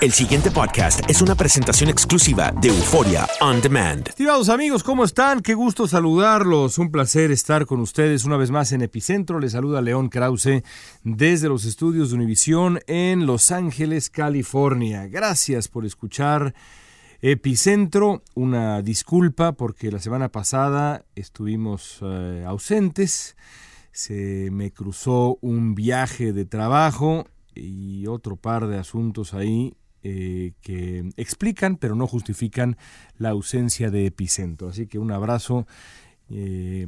El siguiente podcast es una presentación exclusiva de Euforia On Demand. Estimados amigos, ¿cómo están? Qué gusto saludarlos. Un placer estar con ustedes una vez más en Epicentro. Les saluda León Krause desde los estudios de Univisión en Los Ángeles, California. Gracias por escuchar Epicentro. Una disculpa porque la semana pasada estuvimos eh, ausentes. Se me cruzó un viaje de trabajo y otro par de asuntos ahí eh, que explican pero no justifican la ausencia de epicentro. Así que un abrazo eh,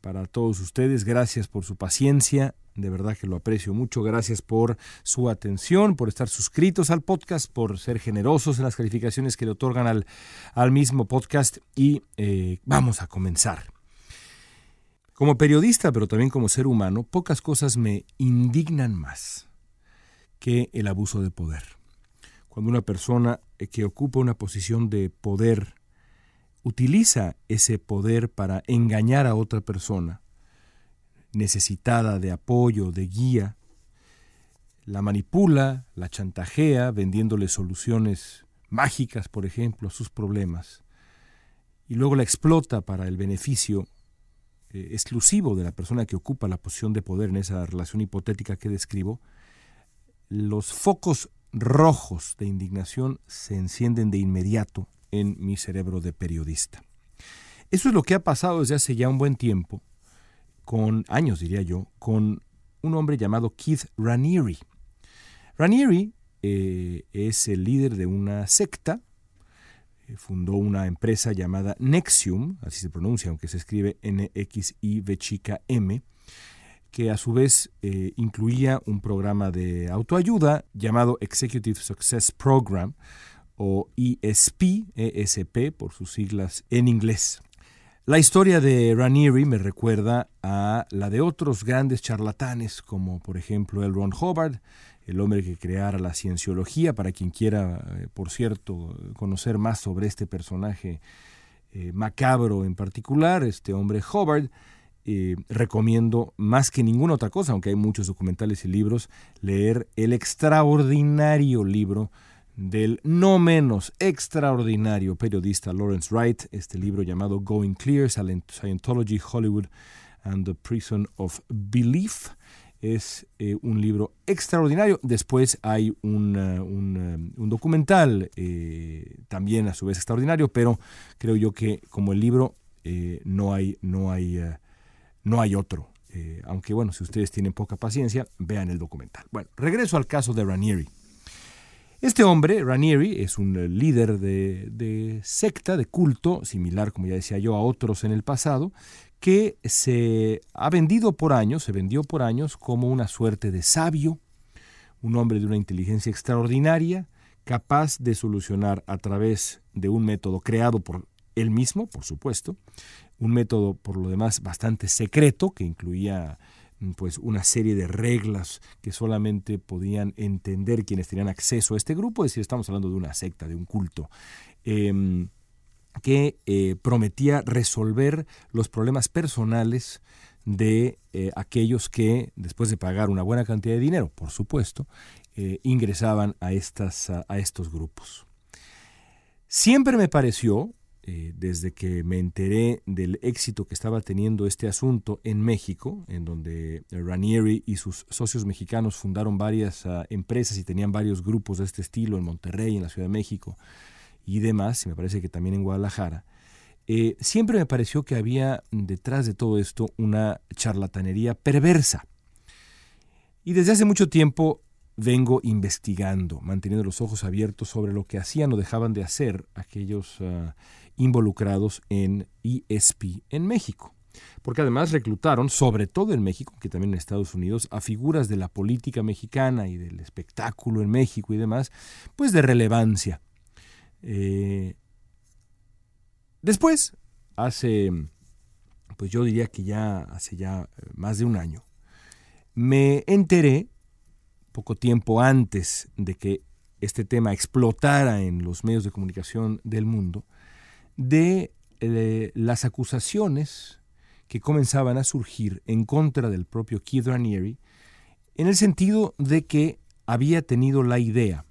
para todos ustedes. Gracias por su paciencia. De verdad que lo aprecio mucho. Gracias por su atención, por estar suscritos al podcast, por ser generosos en las calificaciones que le otorgan al, al mismo podcast. Y eh, vamos a comenzar. Como periodista, pero también como ser humano, pocas cosas me indignan más que el abuso de poder. Cuando una persona que ocupa una posición de poder utiliza ese poder para engañar a otra persona necesitada de apoyo, de guía, la manipula, la chantajea, vendiéndole soluciones mágicas, por ejemplo, a sus problemas, y luego la explota para el beneficio eh, exclusivo de la persona que ocupa la posición de poder en esa relación hipotética que describo, los focos rojos de indignación se encienden de inmediato en mi cerebro de periodista. Eso es lo que ha pasado desde hace ya un buen tiempo, con años diría yo, con un hombre llamado Keith Raniere. Raniere eh, es el líder de una secta, eh, fundó una empresa llamada Nexium, así se pronuncia, aunque se escribe N-X-I-V chica M, que a su vez eh, incluía un programa de autoayuda llamado Executive Success Program o ESP, ESP por sus siglas en inglés. La historia de Ranieri me recuerda a la de otros grandes charlatanes como por ejemplo el Ron Hubbard, el hombre que creara la cienciología, para quien quiera, eh, por cierto, conocer más sobre este personaje eh, macabro en particular, este hombre Hubbard, eh, recomiendo más que ninguna otra cosa, aunque hay muchos documentales y libros, leer el extraordinario libro del no menos extraordinario periodista Lawrence Wright, este libro llamado Going Clear, Scientology, Hollywood and the Prison of Belief. Es eh, un libro extraordinario. Después hay un, uh, un, documental eh, también a su vez extraordinario, pero creo yo que como el libro eh, no hay, no hay no hay otro. Eh, aunque bueno, si ustedes tienen poca paciencia, vean el documental. Bueno, regreso al caso de Ranieri. Este hombre, Ranieri, es un líder de, de, secta, de culto, similar, como ya decía yo, a otros en el pasado, que se ha vendido por años, se vendió por años como una suerte de sabio, un hombre de una inteligencia extraordinaria, capaz de solucionar a través de un método creado por él mismo, por supuesto, un método por lo demás bastante secreto que incluía mm, pues una serie de reglas que solamente podían entender quienes tenían acceso a este grupo, es decir, estamos hablando de una secta, de un culto, em, que eh, prometía resolver los problemas personales de eh, aquellos que, después de pagar una buena cantidad de dinero, por supuesto, eh, ingresaban a, estas, a estos grupos. Siempre me pareció, eh, desde que me enteré del éxito que estaba teniendo este asunto en México, en donde Ranieri y sus socios mexicanos fundaron varias ah, empresas y tenían varios grupos de este estilo en Monterrey, en la Ciudad de México y demás, y me parece que también en Guadalajara, eh, siempre me pareció que había detrás de todo esto una charlatanería perversa. Y desde hace mucho tiempo vengo investigando, manteniendo los ojos abiertos sobre lo que hacían o dejaban de hacer aquellos ah, involucrados en ESP en México. Porque además reclutaron, sobre todo en México, que también en Estados Unidos, a figuras de la política mexicana y del espectáculo en México y demás, pues de relevancia. Eh, después, hace, pues yo diría que ya hace ya más de un año, me enteré, poco tiempo antes de que este tema explotara en los medios de comunicación del mundo, de eh, las acusaciones que comenzaban a surgir en contra del propio Keith Ranieri, en el sentido de que había tenido la idea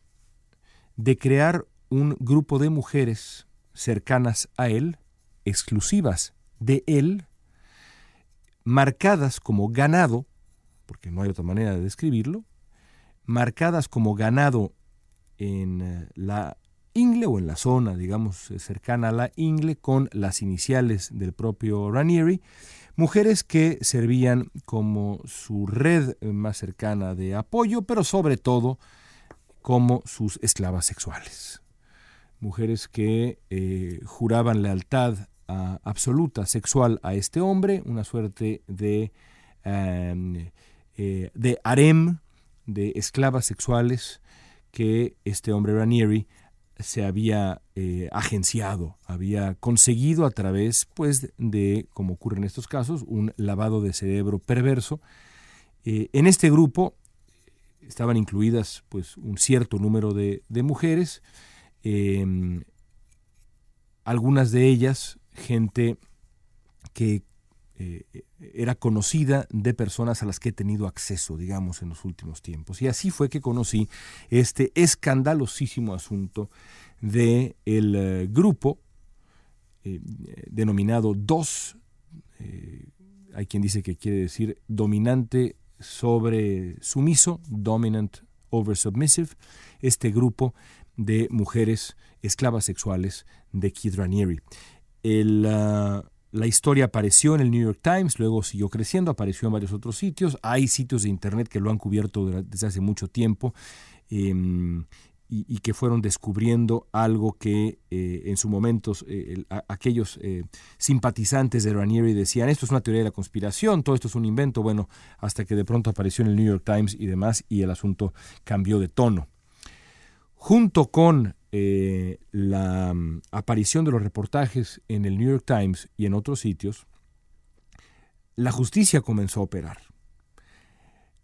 de crear un grupo de mujeres cercanas a él, exclusivas de él, marcadas como ganado, porque no hay otra manera de describirlo, marcadas como ganado en eh, la ingle o en la zona, digamos, eh, cercana a la ingle, con las iniciales del propio Ranieri, mujeres que servían como su red más cercana de apoyo, pero sobre todo como sus esclavas sexuales. Mujeres que eh, juraban lealtad absoluta sexual a este hombre, una suerte de, em, eh, de harem, de esclavas sexuales que este hombre Ranieri se había eh, agenciado, había conseguido a través, pues, de, como ocurre en estos casos, un lavado de cerebro perverso. Eh, en este grupo estaban incluidas, pues, un cierto número de, mujeres, em, algunas de ellas gente que eh, era conocida de personas a las que he tenido acceso, digamos, en los últimos tiempos. Y así fue que conocí este escandalosísimo asunto del el eh, grupo eh, denominado DOS, hay quien dice que quiere decir dominante sobre sumiso, dominant over submissive, este grupo de mujeres esclavas sexuales de Kid Ranieri. El, ah, la historia apareció en el New York Times, luego siguió creciendo, apareció en varios otros sitios. Hay sitios de Internet que lo han cubierto desde hace mucho tiempo em, y, que fueron descubriendo algo que eh, en su momento eh, aquellos eh, simpatizantes de Ranieri decían, esto es una teoría de la conspiración, todo esto es un invento, bueno, hasta que de pronto apareció en el New York Times y demás y el asunto cambió de tono. Junto con eh, la mm, aparición de los reportajes en el New York Times y en otros sitios, la justicia comenzó a operar.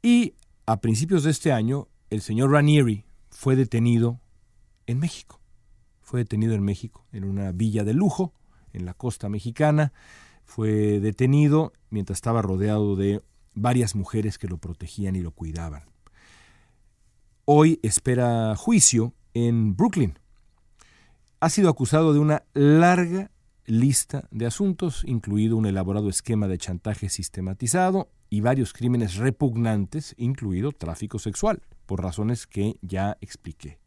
Y a principios de este año, el señor Ranieri fue detenido en México. Fue detenido en México, en una villa de lujo, en la costa mexicana. Fue detenido mientras estaba rodeado de varias mujeres que lo protegían y lo cuidaban. Hoy espera juicio en Brooklyn. Ha sido acusado de una larga lista de asuntos, incluido un elaborado esquema de chantaje sistematizado y varios crímenes repugnantes, incluido tráfico sexual, por razones que ya expliqué.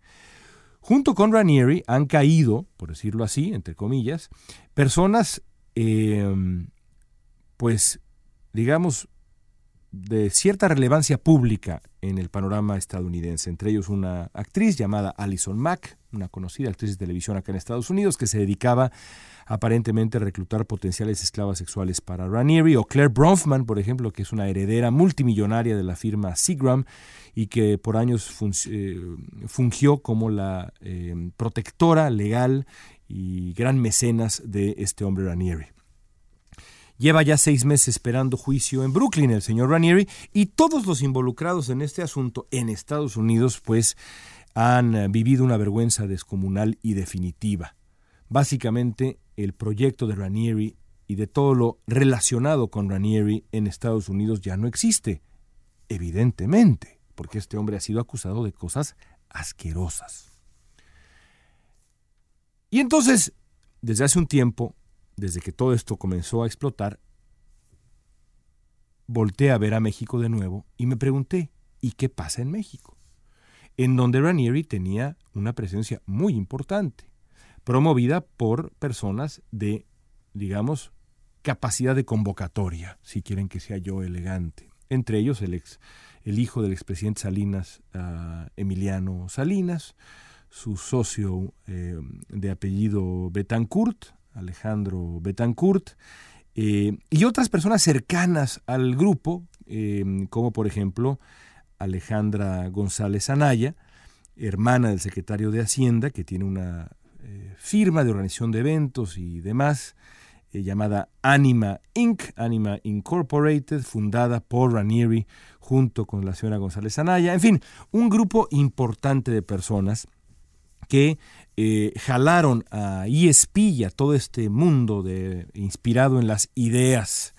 Junto con Ranieri han caído, por decirlo así, entre comillas, personas, em, pues, digamos, de cierta relevancia pública en el panorama estadounidense, entre ellos una actriz llamada Alison Mack, una conocida actriz de televisión acá en Estados Unidos, que se dedicaba aparentemente a reclutar potenciales esclavas sexuales para Ranieri, o Claire Bronfman, por ejemplo, que es una heredera multimillonaria de la firma Seagram y que por años eh, fungió como la eh, protectora legal y gran mecenas de este hombre Ranieri. Lleva ya seis meses esperando juicio en Brooklyn el señor Ranieri y todos los involucrados en este asunto en Estados Unidos pues han eh, vivido una vergüenza descomunal y definitiva. Básicamente el proyecto de Ranieri y de todo lo relacionado con Ranieri en Estados Unidos ya no existe, evidentemente, porque este hombre ha sido acusado de cosas asquerosas. Y entonces, desde hace un tiempo, desde que todo esto comenzó a explotar, volteé a ver a México de nuevo y me pregunté, ¿y qué pasa en México? En donde Ranieri tenía una presencia muy importante, promovida por personas de, digamos, capacidad de convocatoria, si quieren que sea yo elegante. Entre ellos el, ex, el hijo del expresidente Salinas, uh, Emiliano Salinas, su socio eh, de apellido Betancourt, Alejandro Betancourt, eh, y otras personas cercanas al grupo, eh, como por ejemplo Alejandra González Anaya, hermana del secretario de Hacienda, que tiene una eh, firma de organización de eventos y demás, llamada Anima Inc., Anima Incorporated, fundada por Ranieri junto con la señora González Anaya. En fin, un grupo importante de personas que eh, jalaron a ESP y todo este mundo de, inspirado en las ideas,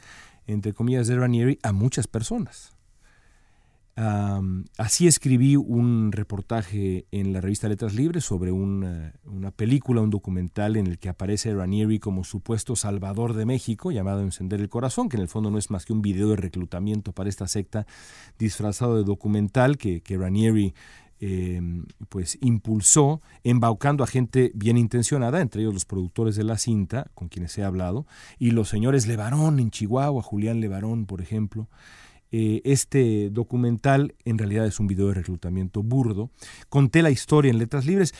entre comillas, de Ranieri, a muchas personas. así escribí un reportaje en la revista Letras Libres sobre una, una, película, un documental en el que aparece Ranieri como supuesto salvador de México, llamado Encender el Corazón, que en el fondo no es más que un video de reclutamiento para esta secta disfrazado de documental que Ranieri eh, pues impulsó, embaucando a gente bien intencionada, entre ellos los productores de la cinta, con quienes he hablado, y los señores Levarón en Chihuahua, Julián Levarón, por ejemplo. Eh, este documental en realidad es un video de reclutamiento burdo. Conté la historia en letras libres.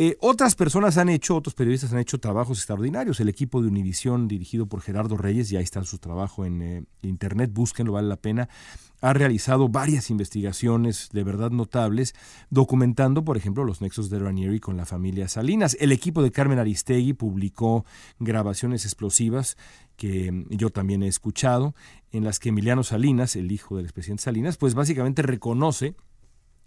Eh, otras personas han hecho, otros periodistas han hecho trabajos extraordinarios. El equipo de Univisión, dirigido por Gerardo Reyes, ya está su trabajo en eh, internet, búsquenlo, vale la pena. Ha realizado varias investigaciones de verdad notables, documentando, por ejemplo, los nexos de Ranieri con la familia Salinas. El equipo de Carmen Aristegui publicó grabaciones explosivas que yo también he escuchado, en las que Emiliano Salinas, el hijo del expresidente Salinas, pues básicamente reconoce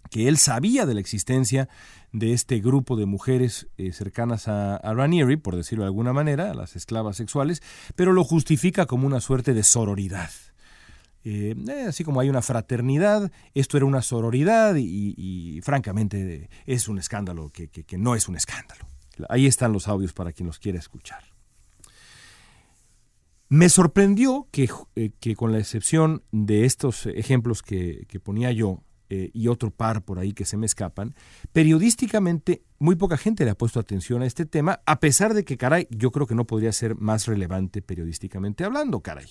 que él sabía de la existencia de este grupo de mujeres eh, cercanas a, Ranieri, por decirlo de alguna manera, a las esclavas sexuales, pero lo justifica como una suerte de sororidad. Eh, eh, así como hay una fraternidad, esto era una sororidad y, francamente es un escándalo que, no es un escándalo. Ahí están los audios para quien los quiera escuchar. Me sorprendió que, que con la excepción de estos ejemplos que ponía yo, eh, y otro par por ahí que se me escapan, periodísticamente muy poca gente le ha puesto atención a este tema, a pesar de que, caray, yo creo que no podría ser más relevante periodísticamente hablando, caray.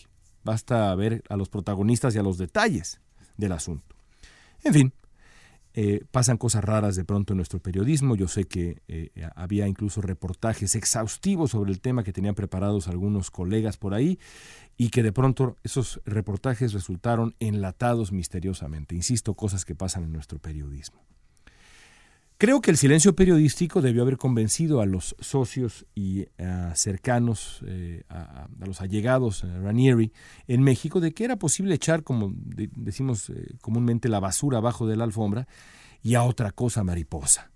Basta ver a los protagonistas y a los detalles del asunto. En fin, eh, pasan cosas raras de pronto en nuestro periodismo. Yo sé que eh, había incluso reportajes exhaustivos sobre el tema que tenían preparados algunos colegas por ahí y que de pronto esos reportajes resultaron enlatados misteriosamente. Insisto, cosas que pasan en nuestro periodismo. Creo que el silencio periodístico debió haber convencido a los socios y eh, cercanos, a, los allegados a Ranieri en México de que era posible echar, como decimos comúnmente, la basura abajo de la alfombra y a otra cosa mariposa.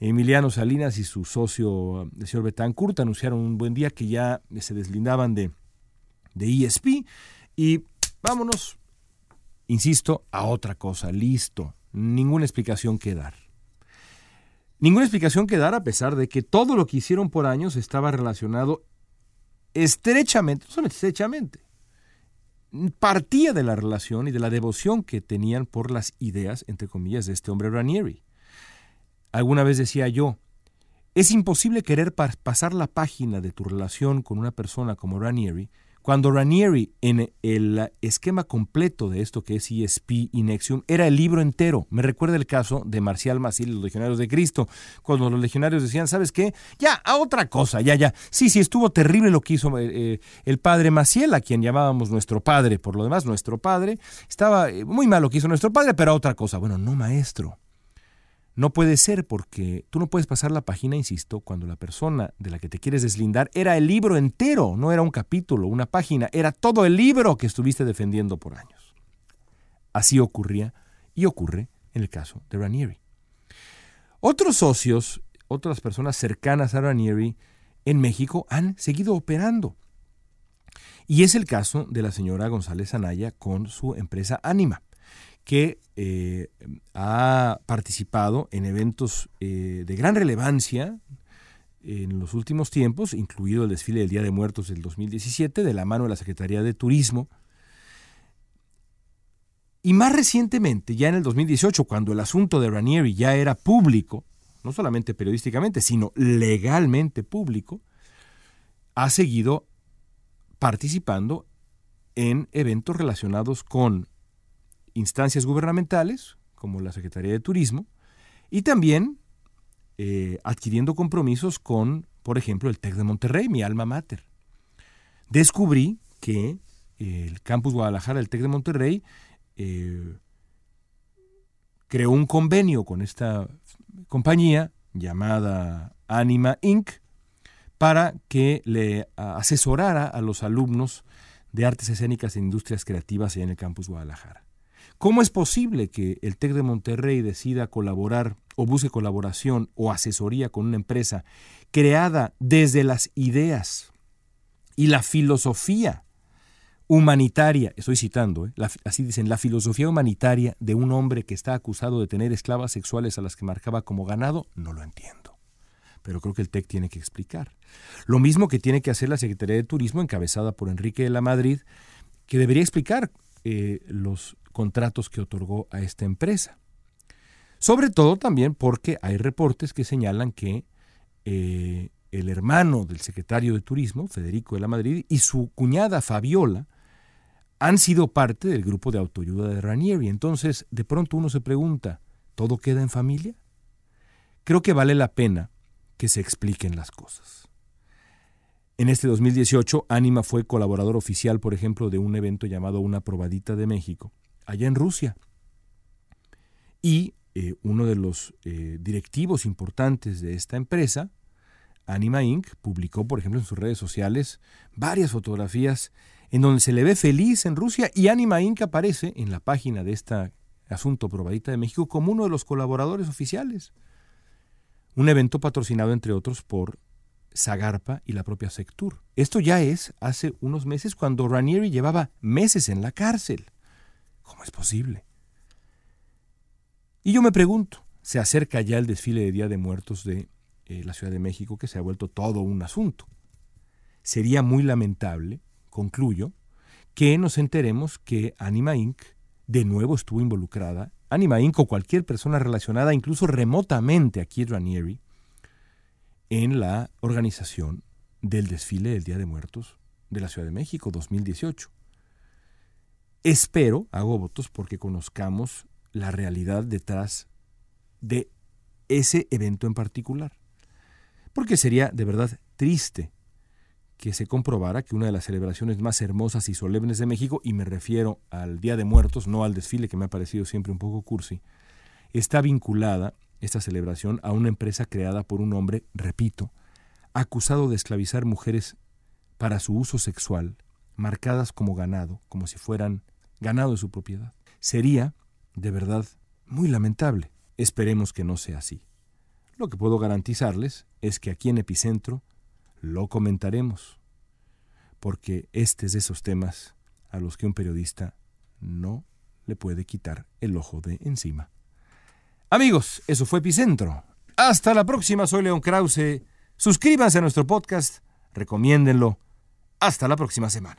Emiliano Salinas y su socio, el señor Betancourt, anunciaron un buen día que ya se deslindaban de de ESP y vámonos, insisto, a otra cosa, listo, ninguna explicación que dar. Ninguna explicación que dar a pesar de que todo lo que hicieron por años estaba relacionado estrechamente, no estrechamente, partía de la relación y de la devoción que tenían por las ideas, entre comillas, de este hombre Ranieri. Alguna vez decía yo, es imposible querer pasar la página de tu relación con una persona como Ranieri Cuando Ranieri, en el esquema completo de esto que es ESP y Nexium, era el libro entero. Me recuerda el caso de Marcial Maciel y los Legionarios de Cristo, cuando los legionarios decían, ¿sabes qué? Ya, a otra cosa, ya, ya. Sí, sí, estuvo terrible lo que hizo eh, eh, el padre Maciel, a quien llamábamos nuestro padre, por lo demás, nuestro padre. Estaba eh, muy mal lo que hizo nuestro padre, pero a otra cosa. Bueno, no, maestro. No puede ser porque tú no puedes pasar la página, insisto, cuando la persona de la que te quieres deslindar era el libro entero, no era un capítulo, una página, era todo el libro que estuviste defendiendo por años. Así ocurría y ocurre en el caso de Ranieri. Otros socios, otras personas cercanas a Ranieri en México han seguido operando. Y es el caso de la señora González Anaya con su empresa Anima que eh, ha participado en eventos eh, de gran relevancia en los últimos tiempos, incluido el desfile del Día de Muertos del 2017, de la mano de la Secretaría de Turismo. Y más recientemente, ya en el 2018, cuando el asunto de Ranieri ya era público, no solamente periodísticamente, sino legalmente público, ha seguido participando en eventos relacionados con instancias gubernamentales, como la Secretaría de Turismo, y también eh, adquiriendo compromisos con, por ejemplo, el TEC de Monterrey, mi alma mater. Descubrí que el campus Guadalajara, el TEC de Monterrey, eh, creó un convenio con esta compañía llamada Anima Inc. para que le asesorara a los alumnos de artes escénicas e industrias creativas en el campus Guadalajara. ¿Cómo es posible que el TEC de Monterrey decida colaborar o busque colaboración o asesoría con una empresa creada desde las ideas y la filosofía humanitaria, estoy citando, ¿eh? así dicen, la filosofía humanitaria de un hombre que está acusado de tener esclavas sexuales a las que marcaba como ganado? No lo entiendo. Pero creo que el TEC tiene que explicar. Lo mismo que tiene que hacer la Secretaría de Turismo, encabezada por Enrique de la Madrid, que debería explicar eh, los contratos que otorgó a esta empresa. Sobre todo también porque hay reportes que señalan que eh, el hermano del secretario de Turismo, Federico de la Madrid, y su cuñada Fabiola han sido parte del grupo de autoayuda de Ranieri. Entonces, de pronto uno se pregunta, ¿todo queda en familia? Creo que vale la pena que se expliquen las cosas. En este 2018, Anima fue colaborador oficial, por ejemplo, de un evento llamado Una Probadita de México, allá en Rusia. Y eh, uno de los eh, directivos importantes de esta empresa, Anima Inc., publicó, por ejemplo, en sus redes sociales varias fotografías en donde se le ve feliz en Rusia y Anima Inc. aparece en la página de este asunto Probadita de México como uno de los colaboradores oficiales. Un evento patrocinado, entre otros, por Zagarpa y la propia Sectur. Esto ya es hace unos meses cuando Ranieri llevaba meses en la cárcel. ¿Cómo es posible? Y yo me pregunto, se acerca ya el desfile de Día de Muertos de eh, la Ciudad de México, que se ha vuelto todo un asunto. Sería muy lamentable, concluyo, que nos enteremos que Anima Inc. de nuevo estuvo involucrada, Anima Inc. o cualquier persona relacionada, incluso remotamente a Keith Ranieri, en la organización del desfile del Día de Muertos de la Ciudad de México 2018. Espero, hago votos porque conozcamos la realidad detrás de ese evento en particular. Porque sería de verdad triste que se comprobara que una de las celebraciones más hermosas y solemnes de México, y me refiero al Día de Muertos, no al desfile que me ha parecido siempre un poco cursi, está vinculada, esta celebración, a una empresa creada por un hombre, repito, acusado de esclavizar mujeres para su uso sexual, marcadas como ganado, como si fueran ganado de su propiedad. Sería, de verdad, muy lamentable. Esperemos que no sea así. Lo que puedo garantizarles es que aquí en Epicentro lo comentaremos, porque este es de esos temas a los que un periodista no le puede quitar el ojo de encima. Amigos, eso fue Epicentro. Hasta la próxima, soy León Krause. Suscríbanse a nuestro podcast, recomiéndenlo. Hasta la próxima semana.